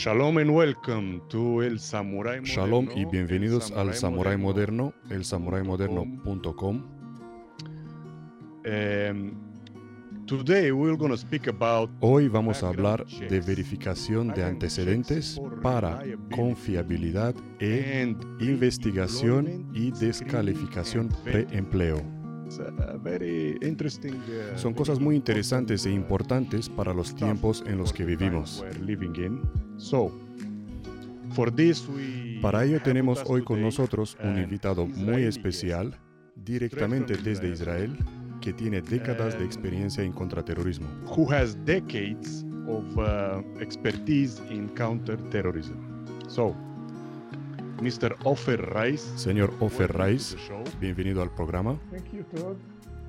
Shalom and welcome to El Samurai Shalom y bienvenidos El al Samurai Moderno, elsamuraimoderno.com. elsamuraimoderno.com. Today we're going to speak about Hoy vamos a hablar de verificación de antecedentes para confiabilidad e investigación y descalificación preempleo. It's a very interesting, uh, Son cosas muy interesantes e uh, importantes para los tiempos en los que vivimos. we're living in. So, for this we Para ello tenemos hoy con nosotros un an invitado muy especial, directamente desde Israel. Que tiene décadas de Um, experiencia en contraterrorismo. who has decades of uh, expertise in counterterrorism. So, Mr. Ofer Rice, Señor to Rice, bienvenido al programa. Thank you, Todd.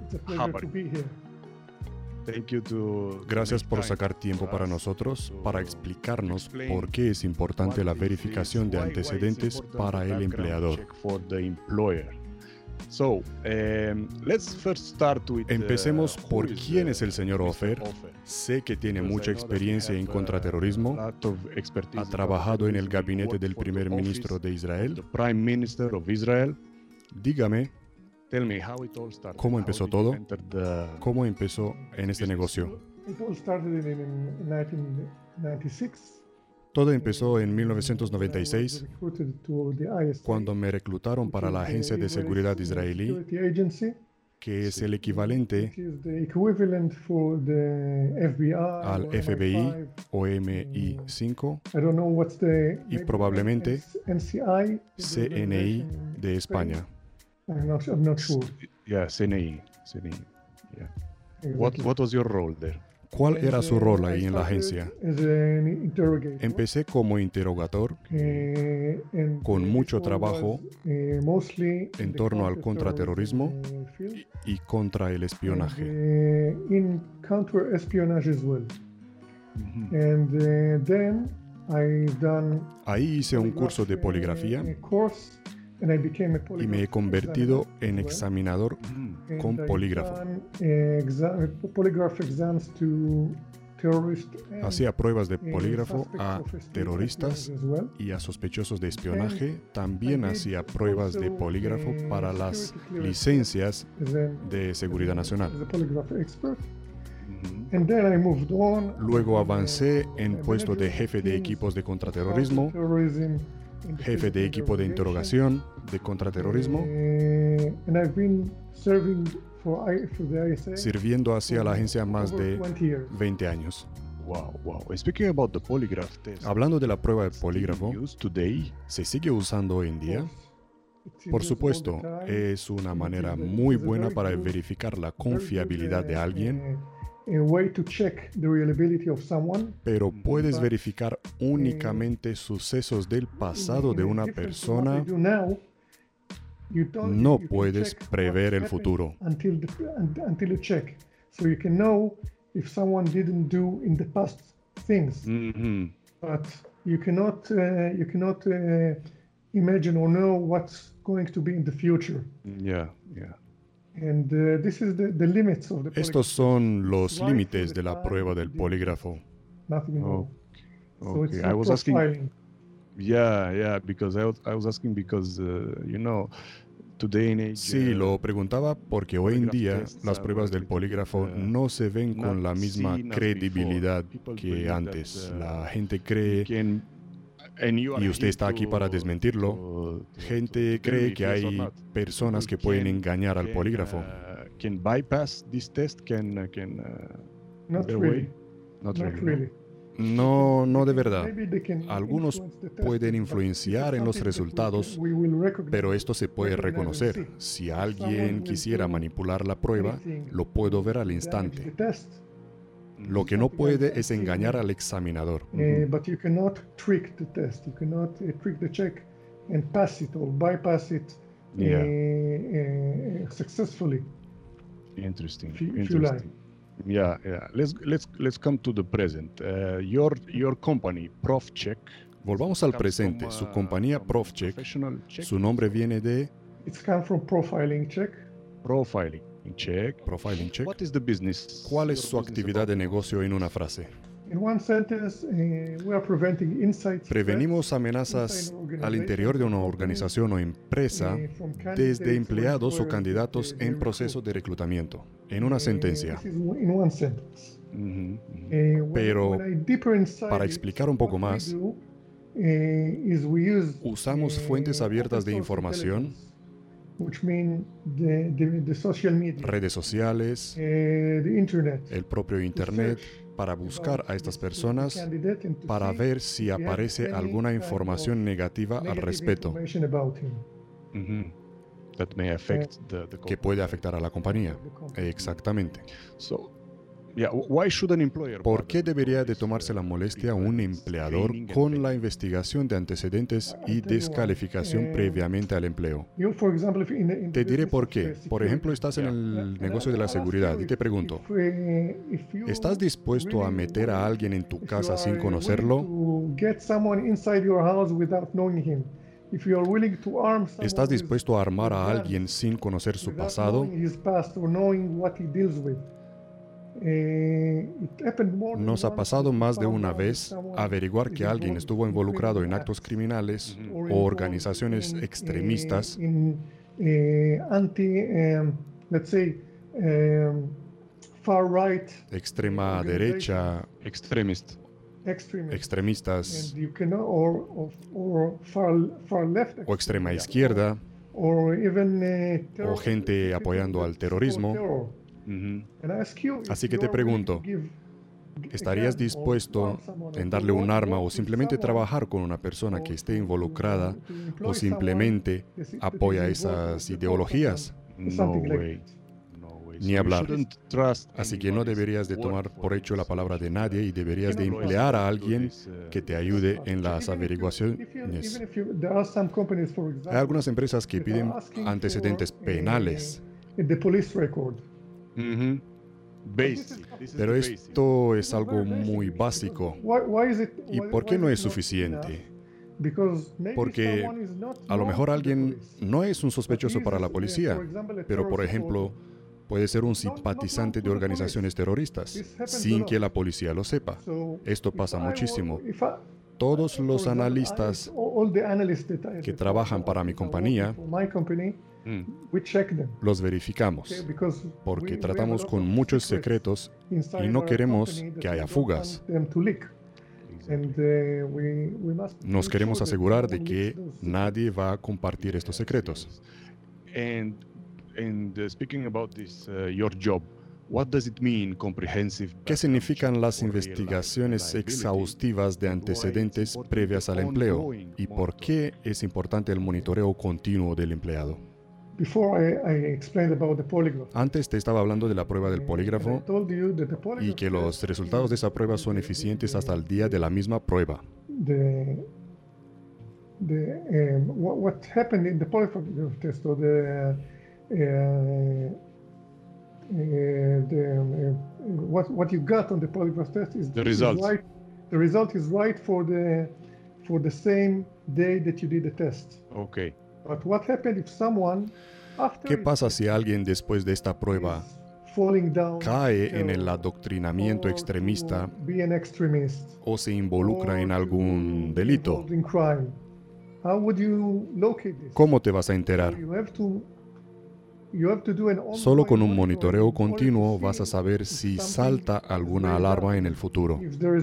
It's a pleasure Habari. to be here. Thank you to Gracias por sacar tiempo para nosotros para explicarnos por qué es importante la verificación de antecedentes para the el empleador. So, um, let's first start with, uh, Empecemos por quién es el señor Mr. Ofer. Sé que tiene Because mucha experiencia en contraterrorismo, ha in trabajado en el gabinete del primer ministro de Israel. the Prime Minister of Israel. Dígame Tell me how it all started. ¿Cómo How empezó todo? cómo empezó en este negocio. It all started in, in 1996. Todo empezó en I was 1996 recruited to the ISA, cuando me reclutaron para la Agencia de Seguridad israelí, que es el equivalente al FBI MI5. o MI5 I don't know what's the y probablemente CNI de España. Yeah, CNI. CNI. What, what was your role there? ¿Cuál era su rol ahí en la agencia? Empecé como interrogator and con mucho trabajo eh, en torno al contraterrorismo y contra el espionaje. eh, eh, Ahí hice un curso de poligrafía eh, y me he convertido en examinador. And con polígrafo. eh, Hacía pruebas de eh, polígrafo a terroristas y a sospechosos de espionaje. También hacía pruebas de also, polígrafo eh, para las licencias de seguridad nacional. Luego avancé en puesto de jefe de equipos de contraterrorismo, jefe de equipo de interrogación de contraterrorismo, Eh, and I've been serving for, I, for the ISA sirviendo hacia la agencia más de 20 years. 20 años. Wow, wow. Speaking about the polygraph test, Hablando de la prueba de polígrafo, today. ¿se sigue usando hoy en día? It's Por supuesto, es una manera muy buena very para good- verificar la confiabilidad de alguien, eh, a way to check the reliability of someone. pero puedes but, verificar únicamente sucesos del pasado de una difference from what persona. I do now, you No can puedes prever el futuro. Until, the, un- until you check. So you can know if someone didn't do in the past things, Mhm. but you cannot, uh, you cannot uh, imagine or know what's going to be in the future. Yeah, yeah. Estos son los límites de the la prueba del polígrafo. It's Okay, I was asking. Yeah, yeah, because I was, I was asking because uh, you know, today in age. Sí, uh, lo preguntaba porque hoy en día las pruebas del polígrafo uh, no se ven con la misma credibilidad que antes. La gente cree, y usted está aquí para to- desmentirlo, gente cree que hay personas que People pueden can- engañar al polígrafo. can bypass this test? Can can Not get really. away? Not, Not really. no? really. No, no de verdad. Algunos influence the test, pueden but influenciar en los resultados, Pero esto se puede reconocer. Si If alguien quisiera manipular la prueba, lo puedo ver al instante. Lo que no puede es engañar al examinador. but you cannot trick the test. You cannot trick the check and pass it or bypass it Yeah. successfully. Interesting. Interesting. Yeah, yeah. Let's let's let's come to the present. Uh, your your company, ProfCheck. Volvamos al presente. from, Su uh, compañía ProfCheck, su nombre viene de It's come from profiling check. profiling check. Profiling Check. What is the business? ¿Cuál es su actividad de negocio en una frase? In one sentence, we are preventing inside Prevenimos amenazas al interior de una organización o empresa desde empleados o candidatos en proceso de reclutamiento. En una sentencia. In one sentence. Uh, when- Pero, para explicar un poco más, usamos fuentes abiertas de información, which mean the, the, the social media, redes sociales, uh, the internet, el propio Internet, para buscar a estas personas para ver si aparece alguna información negativa al respecto. That may affect the, the que company. puede afectar a la compañía. Exactamente. So, ¿Por qué debería de tomarse la molestia un empleador con la investigación de antecedentes y descalificación Eh, previamente al empleo? Te diré por qué. Por ejemplo, estás en el and negocio de la seguridad y te pregunto, ¿estás dispuesto a meter a alguien en tu casa sin conocerlo? ¿Estás dispuesto a armar a alguien sin conocer su pasado? Nos ha pasado más de una vez averiguar que alguien estuvo in involucrado en actos criminales o organizaciones eh, extremistas. eh, extrema derecha, Extremist. extremistas. And you can or, or, or far, far left o extrema izquierda. Or even, eh, o gente people apoyando that al terrorismo. Terror. And I ask you if Así que you te pregunto, to give a ¿Estarías dispuesto en darle un work- arma o with simplemente trabajar con una persona or que esté involucrada o simplemente apoya esas ideologías? No Something like way. that. No way. Ni hablar. shouldn't trust Así que no deberías de word tomar por hecho la palabra de nadie y deberías de emplear a alguien uh, que te ayude en las averiguaciones. Hay algunas empresas que piden antecedentes for, penales, Mhm. Basic. Is pero esto es algo very basic muy básico. why- why is it- ¿Y por qué no es suficiente? enough? Because maybe Porque someone is not A lo mejor alguien police, no es un but sospechoso para la policía, for example, a pero por ejemplo puede ser un simpatizante de organizaciones terroristas, This happens a sin que la policía lo sepa. Esto pasa muchísimo. Todos los analistas all- all the analysts that I- que trabajan para mi compañía, Mm. we check them, los verificamos, because porque tratamos con muchos secrets secretos y no queremos que we haya don't fugas. uh, Nos queremos asegurar no de one que nadie va a compartir estos secretos. Uh, speaking about this, uh, your job, what does it mean comprehensive? ¿Qué significan las investigaciones exhaustivas de antecedentes previas al empleo? ¿Y por qué es importante el monitoreo continuo del empleado? Antes te estaba hablando de la prueba del and I polígrafo told you that the y polygraph que los resultados de esa prueba son the- eficientes hasta el día de la misma prueba. the the what, what happened in the polygraph test or the the what what you got on the polygraph test is The is results. right. The result is right for the for the same day that you did the test. Okay. But what happened if someone after ¿Qué pasa si alguien después de esta prueba cae en el adoctrinamiento extremista o se involucra en algún delito? ¿Cómo te vas a enterar? Solo con un monitoreo continuo vas a saber si salta alguna alarma en el futuro. There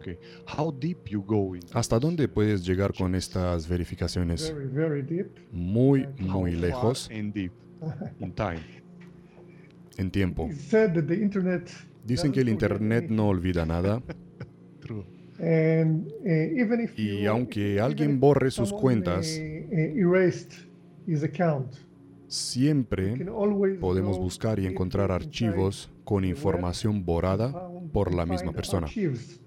Okay. How deep you go in? ¿Hasta dónde puedes llegar con estas verificaciones? Very, very deep. Muy, muy lejos and deep in time. en tiempo. Said that the internet Dicen que el Internet no olvida nada True. And uh, even if y you- aunque alguien if borre sus cuentas, uh, erased his account, siempre can always podemos buscar y encontrar archivos con información borrada por la misma persona. archives.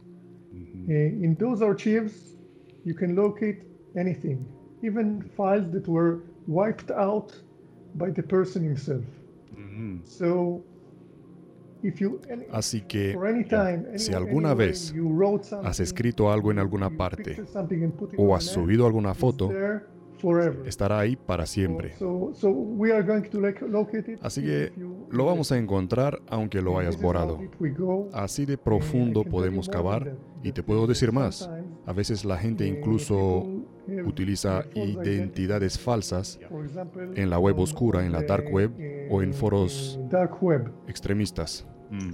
Uh, in those archives, you can locate anything, even files that were wiped out by the person himself. Mhm. So, if you any, Así que for any time, any- si alguna anyway vez you wrote has something, escrito algo en alguna parte something and put it o on has subido alguna foto, there estará ahí para siempre. Así que lo vamos a encontrar aunque lo hayas borrado. Así de profundo podemos cavar y te puedo decir más. A veces la gente incluso utiliza identidades falsas en la web oscura, en la dark web o en foros extremistas. Mm.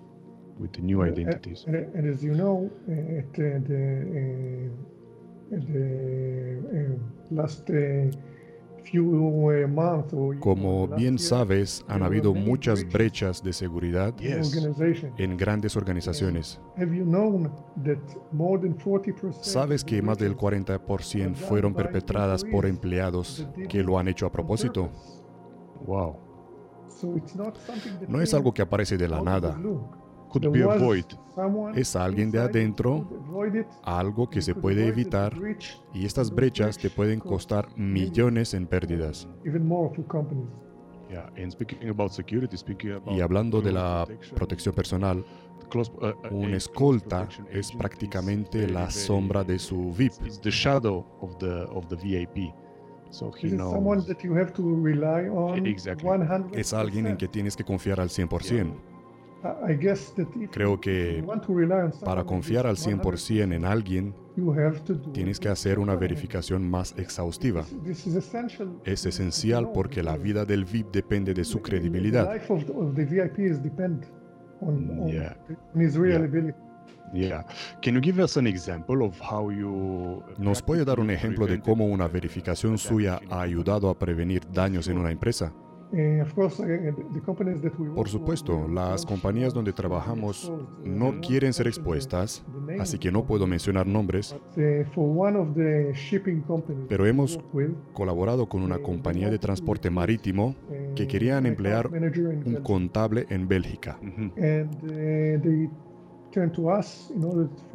very important. I, I can I can uh, imagine for uh, me imagino que es muy importante para las grandes empresas para evitar infiltrados de la competencia, evitar el espionaje económico. Como bien sabes, han habido muchas brechas de seguridad en grandes organizaciones. ¿Sabes que más del 40% fueron perpetradas por empleados que lo han hecho a propósito? Wow. No es algo que aparece de la nada. Es alguien de adentro, algo que se puede evitar y estas brechas te pueden costar millones en pérdidas. Y hablando de la protección personal, uh, uh, un escolta es prácticamente la sombra de su VIP. Es alguien en que tienes que confiar al 100%. Creo que para confiar al 100% en alguien, tienes que hacer una verificación más exhaustiva. Es esencial porque la vida del VIP depende de su credibilidad. ¿Nos puede dar un ejemplo de cómo una verificación suya ha ayudado a prevenir daños en una empresa? Eh, Por supuesto, las compañías donde trabajamos no quieren ser expuestas, así que no puedo mencionar nombres, pero hemos colaborado con una compañía de transporte marítimo que querían emplear un contable en Bélgica.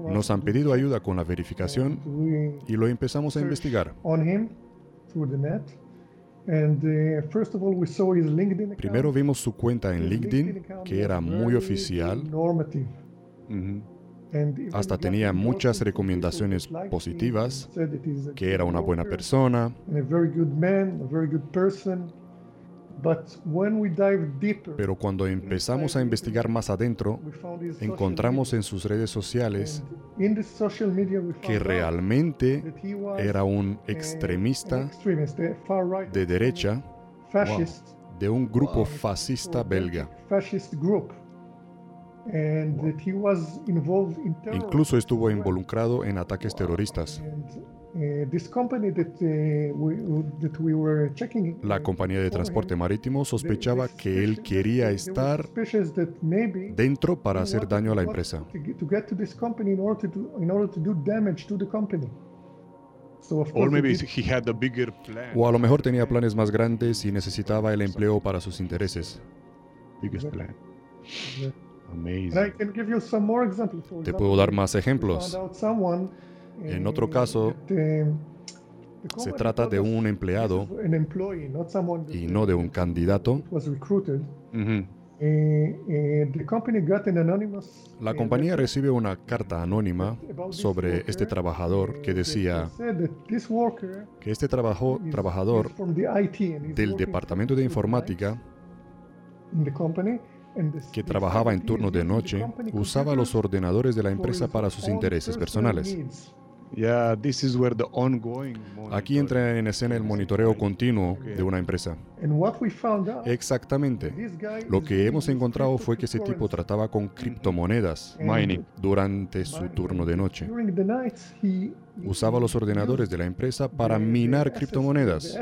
Nos han pedido ayuda con la verificación y lo empezamos a investigar. Primero vimos su cuenta en LinkedIn, que era muy oficial. Hasta tenía muchas recomendaciones positivas, que era una buena persona. Pero cuando empezamos a investigar más adentro, encontramos en sus redes sociales que realmente era un extremista de derecha. de un grupo fascista belga. Incluso estuvo involucrado en ataques terroristas. La compañía de transporte marítimo sospechaba que él quería estar dentro para hacer daño a la empresa. O a lo mejor tenía planes más grandes y necesitaba el empleo para sus intereses. Te puedo dar más ejemplos. En otro caso, se trata de un empleado y no de un candidato. La compañía recibe una carta anónima sobre este trabajador que decía que este trabajador del departamento de informática que trabajaba en turno de noche usaba los ordenadores de la empresa para sus intereses personales. Aquí entra en escena el monitoreo continuo de una empresa. Exactamente. Lo que hemos encontrado fue que ese tipo trataba con criptomonedas durante su turno de noche. Usaba los ordenadores de la empresa para minar criptomonedas.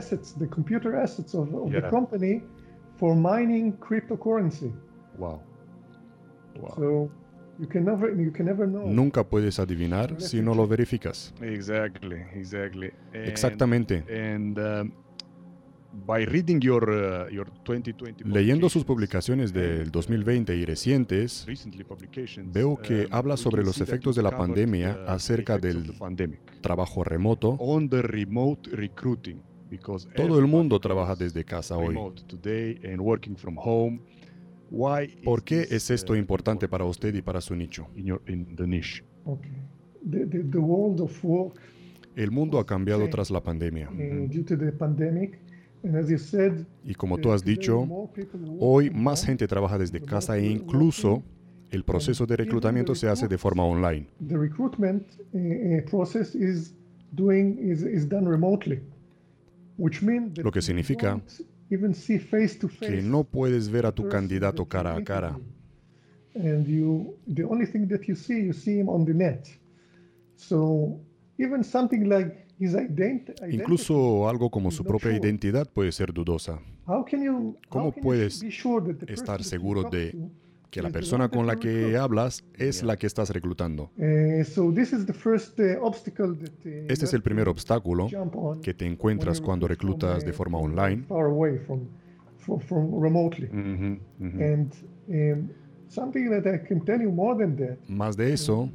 for mining cryptocurrency. Wow. wow. You can never, you can never know. Nunca puedes adivinar si no lo verificas. Exactly, exactly. And- Exactamente. And um, by reading your uh, your 2020 Leyendo sus publicaciones del 2020 y recientes, recently publications, veo que um, habla we sobre los efectos de la pandemia the acerca del trabajo remoto. on the remote recruiting because Todo el mundo trabaja desde casa hoy. ¿Por is qué this, es esto uh, importante para usted y para su nicho? in your in the niche? Okay. The, the, the world of work El mundo ha cambiado tras la pandemia. due to the pandemic, and as you said, Y como tú has today dicho, more people work hoy from más home. gente trabaja desde casa e incluso el proceso de reclutamiento se hace de forma online. The recruitment process is doing is, is done remotely, which means that Lo que significa don't even see face to face Que no puedes ver a tu candidato cara a cara. interview. And you, the only thing that you see, you see him on the net. So even something like his ident- identity. Incluso algo como su propia identidad puede ser dudosa. How can you, ¿Cómo puedes estar seguro de Que la persona con la que hablas es la que estás reclutando. Uh, uh, that uh, you Este es el primer obstáculo que te encuentras cuando reclutas de uh, forma online. um, Más de eso,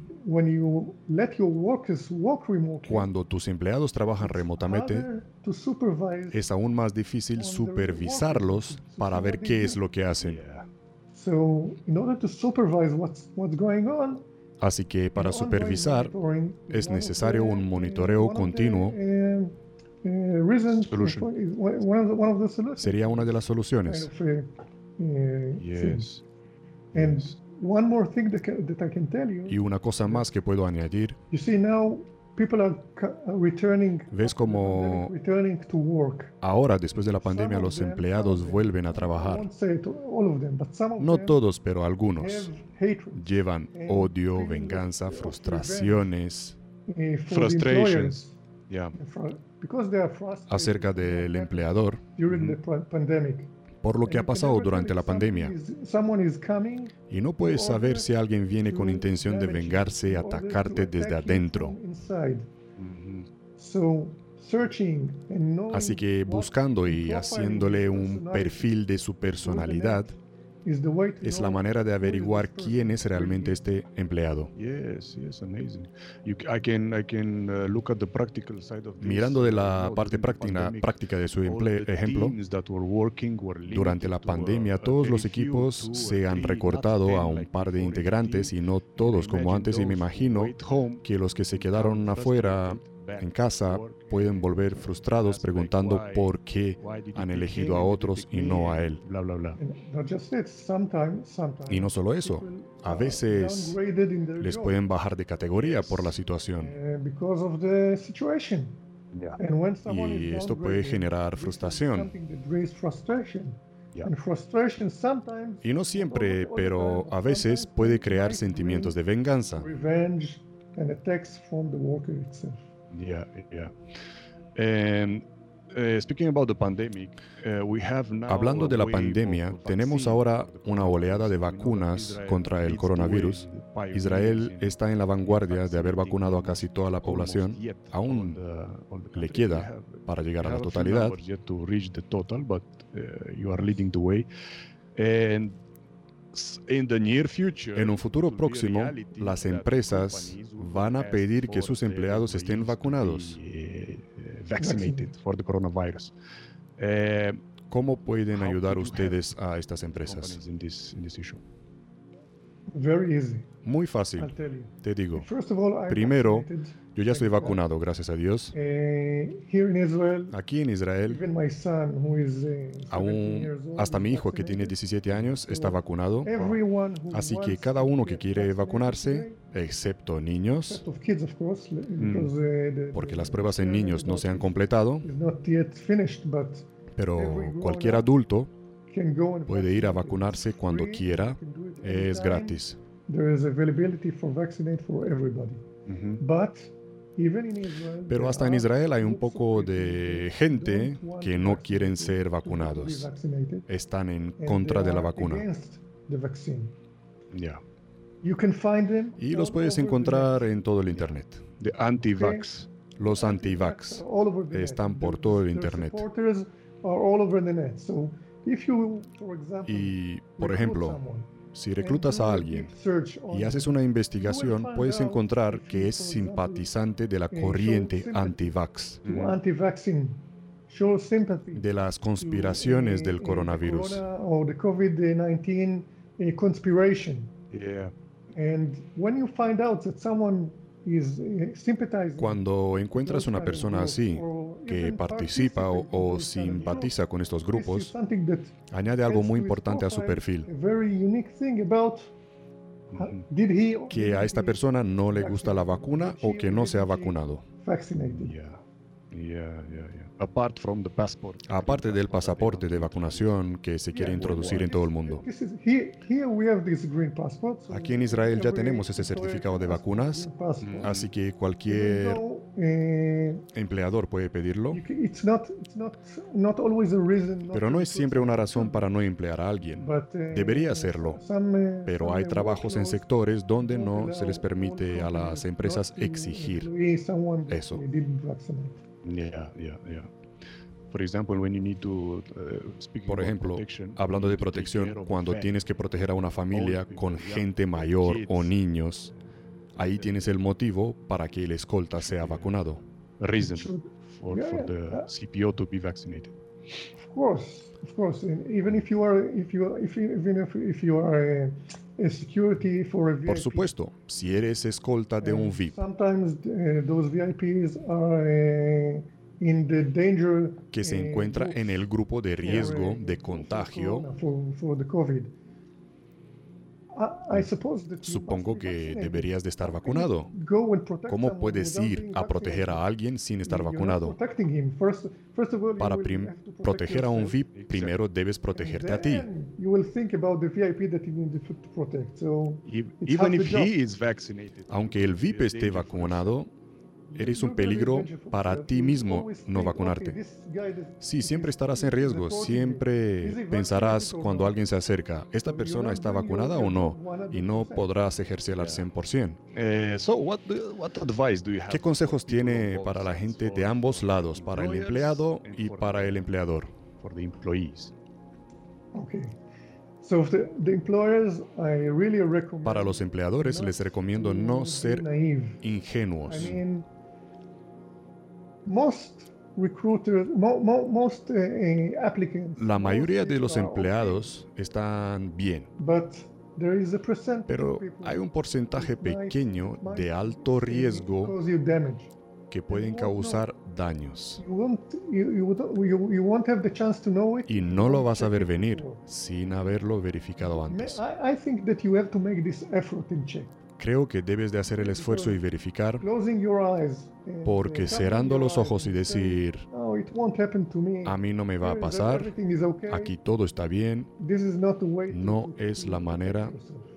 remotely, cuando tus empleados trabajan remotamente, es aún más difícil supervisarlos para ver qué es lo que hacen. Así que para supervisar es necesario un monitoreo continuo. uh, uh, Solution. sería una de las soluciones. of, thing. Yes. And yes. one more thing that, ca- that I can tell you, Y una cosa más que puedo añadir, ves como returning to work. ahora después de la pandemia los empleados vuelven a I trabajar. won't say to all of them, but some of No them todos, pero have algunos. hatred Llevan and odio, venganza, frustraciones uh, for the Frustrations. Yeah. employers, fru- because they are frustrated acerca del empleador during the pa- pandemic. Por lo que ha pasado durante la pandemia. Y no puedes saber si alguien viene con intención de vengarse atacarte desde adentro. Así que buscando y haciéndole his un personality perfil de su personalidad is the way to es la manera de averiguar quién es realmente este empleado. Yes, yes, amazing. You, c- I can, I can look at the practical side of this. Mirando de uh, la parte práctica, práctica de su ejemplo, durante la uh, pandemia todos los equipos se han recortado 10 a un par de integrantes 15. y no todos como antes y me imagino que los que se quedaron afuera en casa pueden volver frustrados preguntando why- por qué han elegido him, a otros y no a él. Y no solo eso, a veces les pueden bajar de categoría por la situación. because of the situation. Yeah. And when someone Y esto puede generar frustración. Y no siempre, pero a veces sometimes puede it crear sentimientos de venganza. revenge and attacks from the worker itself. Yeah, yeah. And uh, speaking about the pandemic, uh, we have now Hablando de la pandemia, tenemos ahora una oleada de vacunas contra el coronavirus. Israel está en la vanguardia de haber vacunado a casi toda la población. Aún le queda para llegar a la totalidad. En un futuro próximo, las empresas companies will van a ask pedir que for sus their empleados estén employees to vacunados. be, vaccinated for the coronavirus. Uh, ¿Cómo pueden How ayudar ustedes a estas empresas? Muy fácil, te digo. First of all, I'm Primero. Yo ya estoy vacunado, gracias a Dios. Uh, Israel, Aquí en Israel, even my son, who is uh, 17 aún hasta mi hijo que tiene vaccinated. 17 años está vacunado. Así que cada uno que quiere vacunarse, excepto niños, uh, porque las pruebas en niños no se han completado, pero cualquier adulto puede ir a vacunarse cuando quiera, es gratis. There is Pero there hasta en are Israel hay un poco people de gente que to no quieren ser vacunados. vaccinated, Están en contra they de la are vacuna. against the vaccine. Yeah. Y los puedes encontrar en todo el Internet. The anti-vax. Los anti-vax están por todo el Internet. Y, por ejemplo, si reclutas a alguien y haces una investigación, puedes encontrar que es simpatizante de la corriente anti-vax, de las conspiraciones del coronavirus. corona or the COVID-19 conspiration. Yeah. And when you find out that someone is sympathizing Cuando encuentras una persona así, que participa o, o simpatiza con estos grupos, añade algo muy importante a su perfil, que a esta persona no le gusta la vacuna o que no se ha vacunado. Aparte del pasaporte de vacunación que se quiere introducir en todo el mundo. Aquí en Israel ya tenemos ese certificado de vacunas, así que cualquier empleador puede pedirlo, you ca- it's not, it's not, not always a reason not pero to no es siempre una someone. razón para no emplear a alguien. But, eh, Debería hacerlo, some, eh, Pero some, hay eh, trabajos en sectores donde no allow se les permite a las companies empresas exigir eso. Yeah, yeah, yeah. Uh, Por about ejemplo, protection, hablando you de protección, cuando family. tienes que proteger a una familia people, con gente mayor o niños, ahí tienes el motivo para que el escolta sea vacunado. reason for, for the. CPO to be vaccinated. Of course, of course. And even if you are, if you, if even if, if you are a, a security for a VIP, Por supuesto, si eres escolta de un VIP Sometimes uh, those VIPs are uh, in the danger que se uh, encuentra en el grupo de riesgo uh, de for contagio, supongo que deberías de estar vacunado. ¿Cómo puedes ir a proteger a vaccinated? alguien sin estar vacunado? Para proteger a un. VIP, primero debes protegerte a ti. Then you will think about the VIP that you need to to protect. So It's Even half if the job. he is vaccinated. Aunque el VIP esté vacunado, eres un peligro para ti You mismo no vacunarte. Sí, siempre estarás en riesgo, siempre pensarás vaccinated or cuando not? alguien se acerca, ¿esta So persona está vacunada o no? Y no 100%. podrás ejercer al 100%. Uh, so what do- what advice do you have ¿Qué consejos tiene para la gente for de ambos lados, para el empleado y para the- el empleador? for the employees? Okay. So the, the employers, I really recommend. Para los empleadores not les recomiendo to no be ser naive. ingenuos. Most recruiters, mo, mo, most uh, uh, applicants. La mayoría de los empleados están bien, but there is a percentage pero hay un porcentaje pequeño de alto riesgo que pueden causar daños. You won't, you, you, don't- you, you won't have the chance to know it. Y no lo vas a ver venir sin haberlo verificado antes. Creo que debes de hacer el esfuerzo y verificar Closing your eyes. and, porque uh, cerrando los ojos y decir, "No, it won't happen to me. a mí no me va a pasar, everything is okay. aquí todo está bien, This is not the way to- no es la protect manera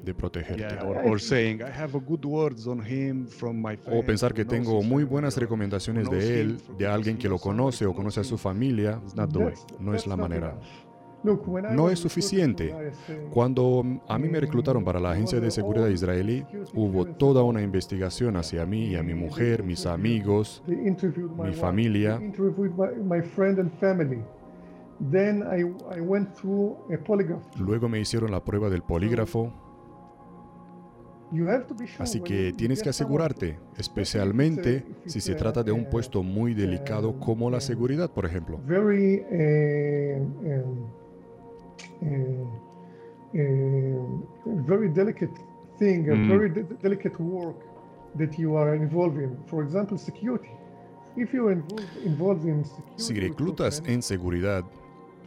de protegerte. Yeah, or, I or think- saying I have a good words on him from my O pensar que tengo muy family buenas or recomendaciones de him él, de alguien que lo conoce o conoce a su familia. No es la manera. No es suficiente. ISA, Cuando a mí me eh, reclutaron para la Agencia de Seguridad Israelí, hubo toda una investigación hacia mí y a mi mujer, mis amigos, mi familia. Luego me hicieron la prueba del polígrafo, así que tienes que asegurarte, especialmente if si se trata de un a- puesto muy delicado um, como la um, seguridad, por ejemplo. Very uh, uh, very delicate thing, a Mm. very de- delicate work that you are involved in. For example, security. If you're involved, involved in security, Si reclutas en seguridad,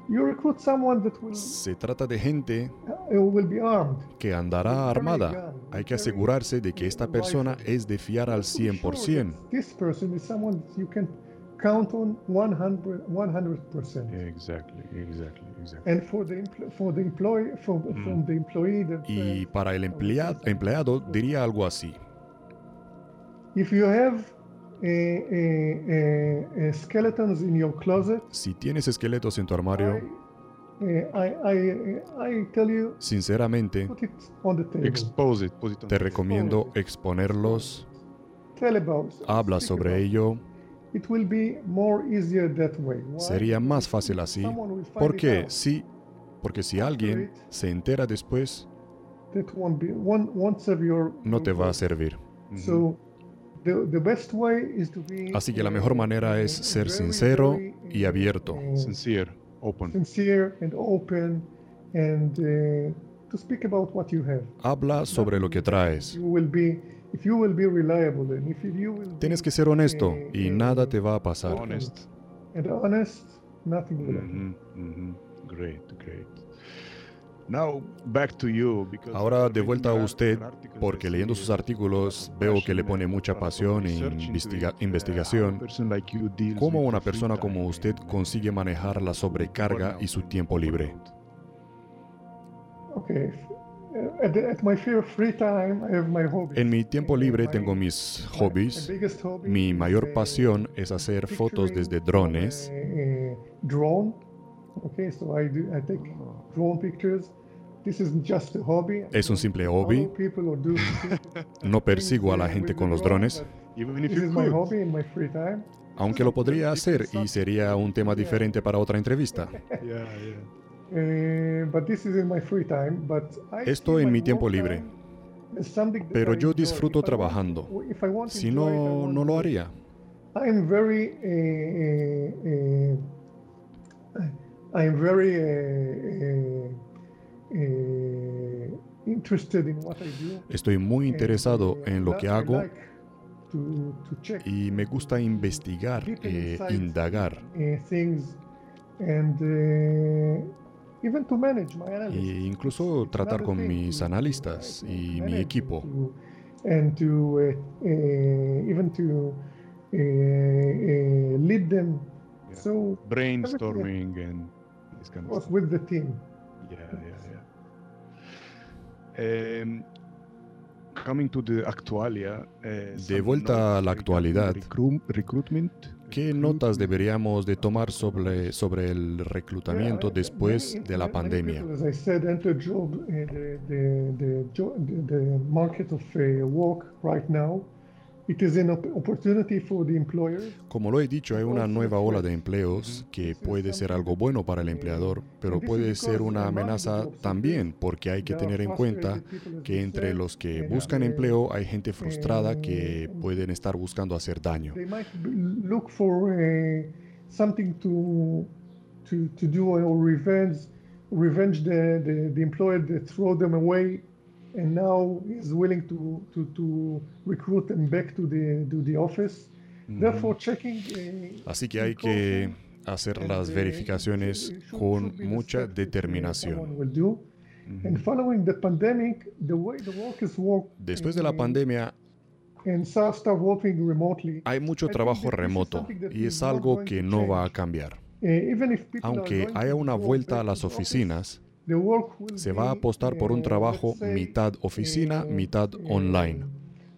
you recruit someone that will, se trata de gente will be armed. que andará armada. Hay que asegurarse de que esta persona es de fiar al To be sure 100%. Count on 100 100%. Yeah, exactly, exactly, exactly. And for the for the employee for, from the employee that Y para el emplea- empleado diría algo así. if you have a, a, a, a skeletons in your closet, Si tienes esqueletos en tu armario, eh, I, I, I tell you, Sinceramente, put it on the table. Expose it, put it on te the- recomiendo exponerlos, Tell about. habla sobre about. ello. It will be more easier that way. Why? Sería más fácil así. ¿Por qué? Sí, porque si alguien se entera después, That won't be won't, won't serve your. no te va a servir. So, the, the best way is to be. Así que la mejor manera es ser sincero y abierto. uh, Sincere, open. sincere and open, and uh, to speak about what you have. Habla sobre lo que traes. You will be, if you will be reliable, and if you will be, Tienes que ser honesto eh, y nada te va a pasar. Honest. and honest, nothing will happen. Mhm, mhm. Great, great. Now back to you because Ahora de vuelta a usted, porque leyendo sus articles veo que le pone mucha pasión e investiga- investigación. ¿Cómo una persona como usted consigue manejar la sobrecarga y su tiempo libre? Okay. En mi tiempo libre tengo mis my- hobbies. Mi is, mayor uh, pasión es hacer fotos desde drones. a- a drone. Okay, so I do I take drone pictures. This is just a hobby. I Es un simple hobby. No persigo a la gente with con los drone, drones, aunque lo podría hacer y sería un tema diferente para otra entrevista. Esto en mi tiempo libre. Pero yo disfruto trabajando. Si no, no lo haría. I am very, I am very interested in what I do. Estoy muy interesado uh, en lo que hago y me gusta investigar, eh, indagar things and even to manage my analysis. e incluso tratar con mis analistas y mi equipo. to- and to even to lead them. Yeah. So Brainstorming and this kind of with the team. Yeah, yeah, yeah. Um, coming to the actualia. uh, some vuelta a la actualidad. recru- recruitment. ¿Qué notas deberíamos de tomar sobre, sobre el reclutamiento después de la pandemia? Como lo he dicho, hay una nueva ola de empleos que puede ser algo bueno para el empleador, pero puede ser una amenaza también porque hay que tener en cuenta que entre los que buscan empleo hay gente frustrada que pueden estar buscando hacer daño. They might b- look for something to, to, to do or revenge, revenge the, the, the employer that throw them away and now is willing to, to, to recruit them back to the, to the office. Therefore, checking. uh, Así que hay que hacer las verificaciones con mucha determinación. Worked Después de la pandemia hay mucho trabajo remoto y es algo que no va a cambiar. uh, are Aunque haya una vuelta a las oficinas, se va a apostar por un uh, trabajo mitad oficina, uh, mitad uh, online.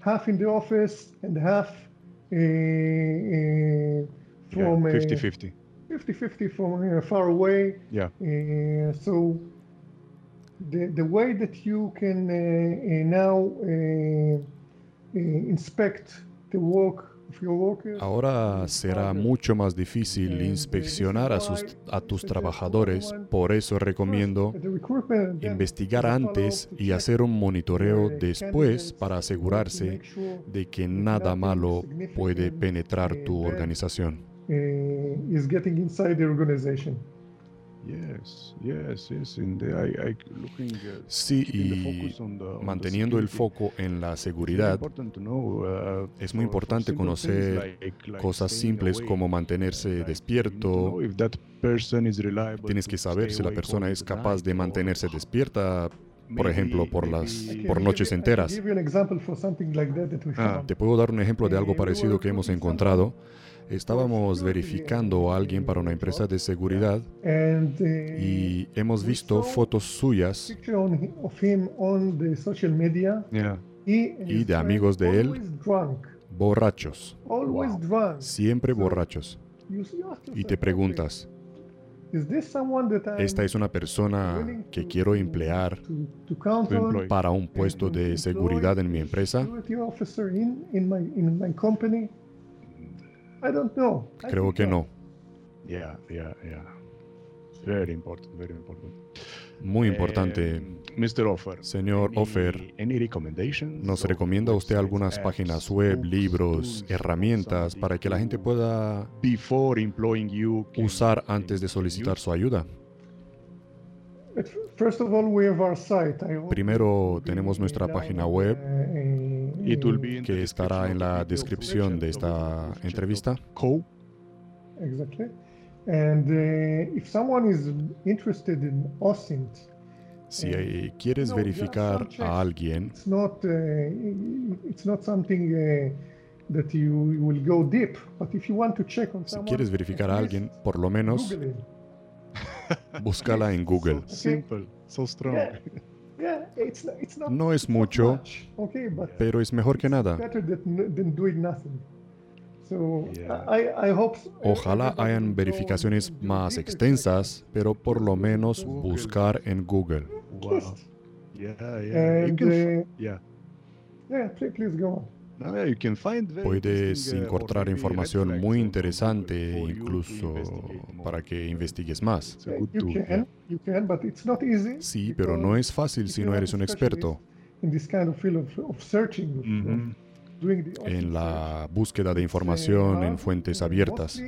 Half in the office and half uh, uh, from uh, 50-50. 50-50 from far away. Yeah. So the, the way that you can now inspect the work of your workers Ahora será mucho más difícil inspeccionar a, sus, a tus trabajadores, por eso recomiendo investigar antes y hacer un monitoreo después para asegurarse de que nada malo puede penetrar tu organización. Sí, y focus on the- on the manteniendo el foco en la seguridad, uh, es muy importante conocer cosas simples como mantenerse despierto. Tienes que saber si la persona es capaz de mantenerse despierta, por ejemplo, por las por noches enteras. Ah. Te puedo dar un ejemplo de algo parecido que hemos encontrado. Estábamos verificando a alguien para una empresa de seguridad And y hemos we visto fotos suyas Y de amigos de él. always drunk, borrachos, always Wow. drunk. siempre borrachos. you- you ask Y te preguntas, Esta es una persona que quiero emplear para un puesto de seguridad en mi empresa. Creo que no. Muy importante. Señor Offer, ¿nos recomienda usted algunas páginas web, libros, herramientas para que la gente pueda usar antes de solicitar su ayuda? Primero tenemos nuestra página web que estará en la descripción de esta entrevista. Exactly. And uh, if someone is interested in OSINT, si uh, quieres verificar a alguien, it's not, it's not something that you will go deep, but if you want to check on si quieres verificar a alguien, por lo menos búscala en Google. Simple, so strong. Yeah. Yeah, it's, it's not, no es mucho, much, okay, but pero es mejor que nada. Better than, than doing nothing. Ojalá hayan verificaciones más extensas, pero por lo menos buscar en Google. Puedes encontrar información muy interesante incluso para que investigues más. Sí, pero no es fácil si no eres un experto en la búsqueda de información en fuentes abiertas.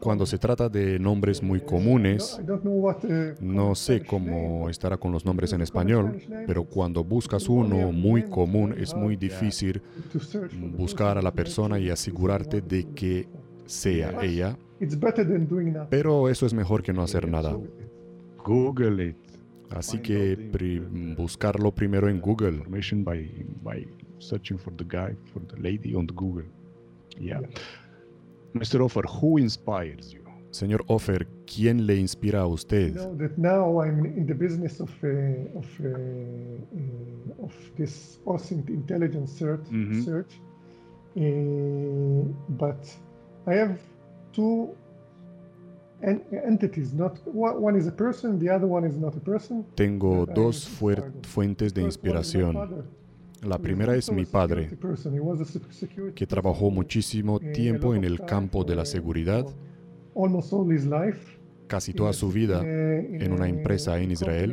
Cuando se trata de nombres muy comunes, no sé cómo estará con los nombres en español, pero cuando buscas uno muy común es muy difícil buscar a la persona y asegurarte de que sea ella. Pero eso es mejor que no hacer nada. Google Así que buscarlo primero en Google searching for the guy, for the lady on the Google. Yeah. Mr. Offer, who inspires you? Señor Offer, ¿quién le inspira a usted? You know that now I'm in the business of uh, of uh, uh, of this OSINT intelligence search. Mm -hmm. search. Uh, but I have two Tengo dos fuentes de inspiración. La primera es mi padre, que trabajó muchísimo tiempo en el campo de la seguridad, casi toda su vida en una empresa en Israel.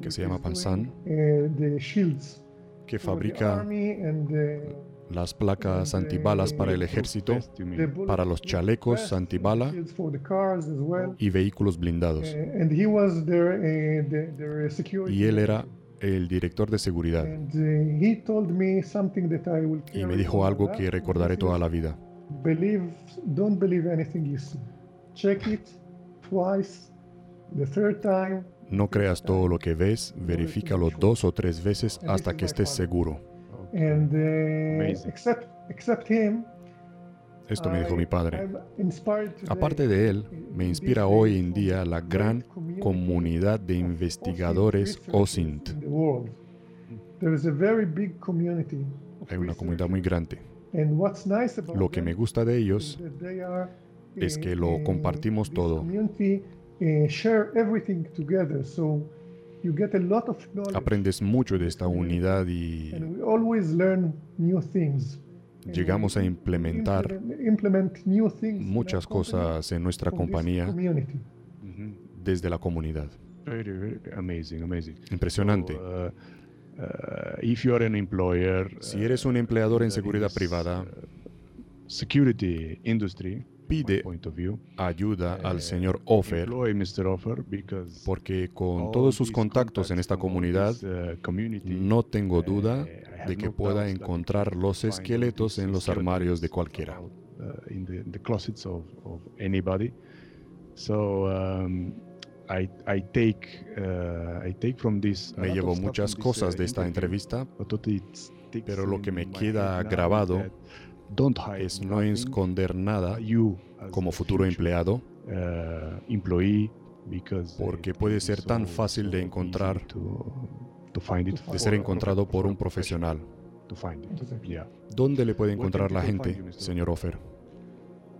que se llama Palsan, que fabrica las placas antibalas para el ejército, para los chalecos antibala y vehículos blindados. Y él era el director de seguridad. Y me dijo algo que recordaré toda la vida. No creas todo lo que ves, verifícalo dos o tres veces hasta que estés seguro. And uh, except, except him, esto me dijo mi padre. Aparte de él, me inspira hoy en día la gran comunidad de investigadores OSINT. Hay una comunidad muy grande. Lo que me gusta de ellos es que lo compartimos todo. Aprendes mucho de esta unidad y llegamos a implementar muchas cosas en nuestra compañía. desde la comunidad. Impresionante. Uh, uh, si eres un empleador en seguridad privada, security industry, pide ayuda al señor Offer porque con todos sus contactos en esta comunidad no tengo duda de que pueda encontrar los esqueletos en los armarios de cualquiera. Me llevo muchas cosas de esta entrevista, pero lo que me queda grabado es no esconder nada como futuro empleado, uh, porque puede ser tan fácil de encontrar, de ser encontrado por un profesional. to find it. Exactly. Yeah. ¿Dónde le puede Where can encontrar la gente, señor Offer?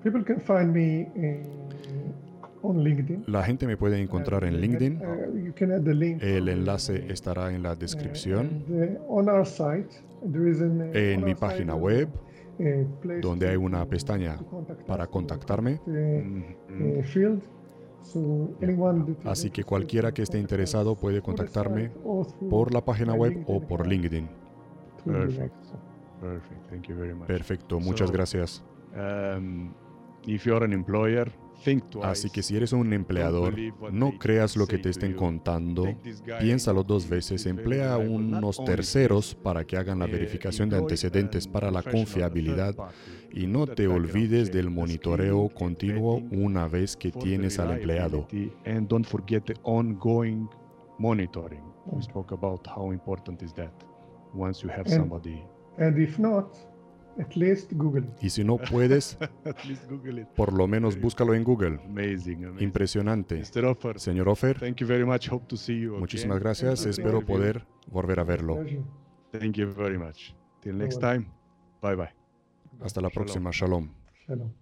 People can find me on LinkedIn. La gente me puede encontrar en Uh, LinkedIn. uh, you can add the link. El enlace estará en la descripción. En on mi página web, donde hay una pestaña para contactarme. that is Así que cualquiera que esté interesado puede contactarme por la página web o por. LinkedIn. Perfecto, muchas gracias. Así que si eres un empleador, no creas lo que te estén contando. Piénsalo dos veces, emplea a unos terceros para que hagan la verificación de antecedentes para la confiabilidad y no te olvides del monitoreo continuo una vez que tienes al empleado. Once you have somebody. At least Google it. Y si no puedes, At least Google it. por lo menos búscalo en Google. Amazing, amazing. Impresionante. Mr. Offer, Señor Offer, thank you very much. Hope to see you. muchísimas again. gracias. Thank you. Espero Thank you. poder volver a verlo. Thank you very much. Till next time. Bye bye. Hasta la Shalom. próxima. Shalom. Shalom.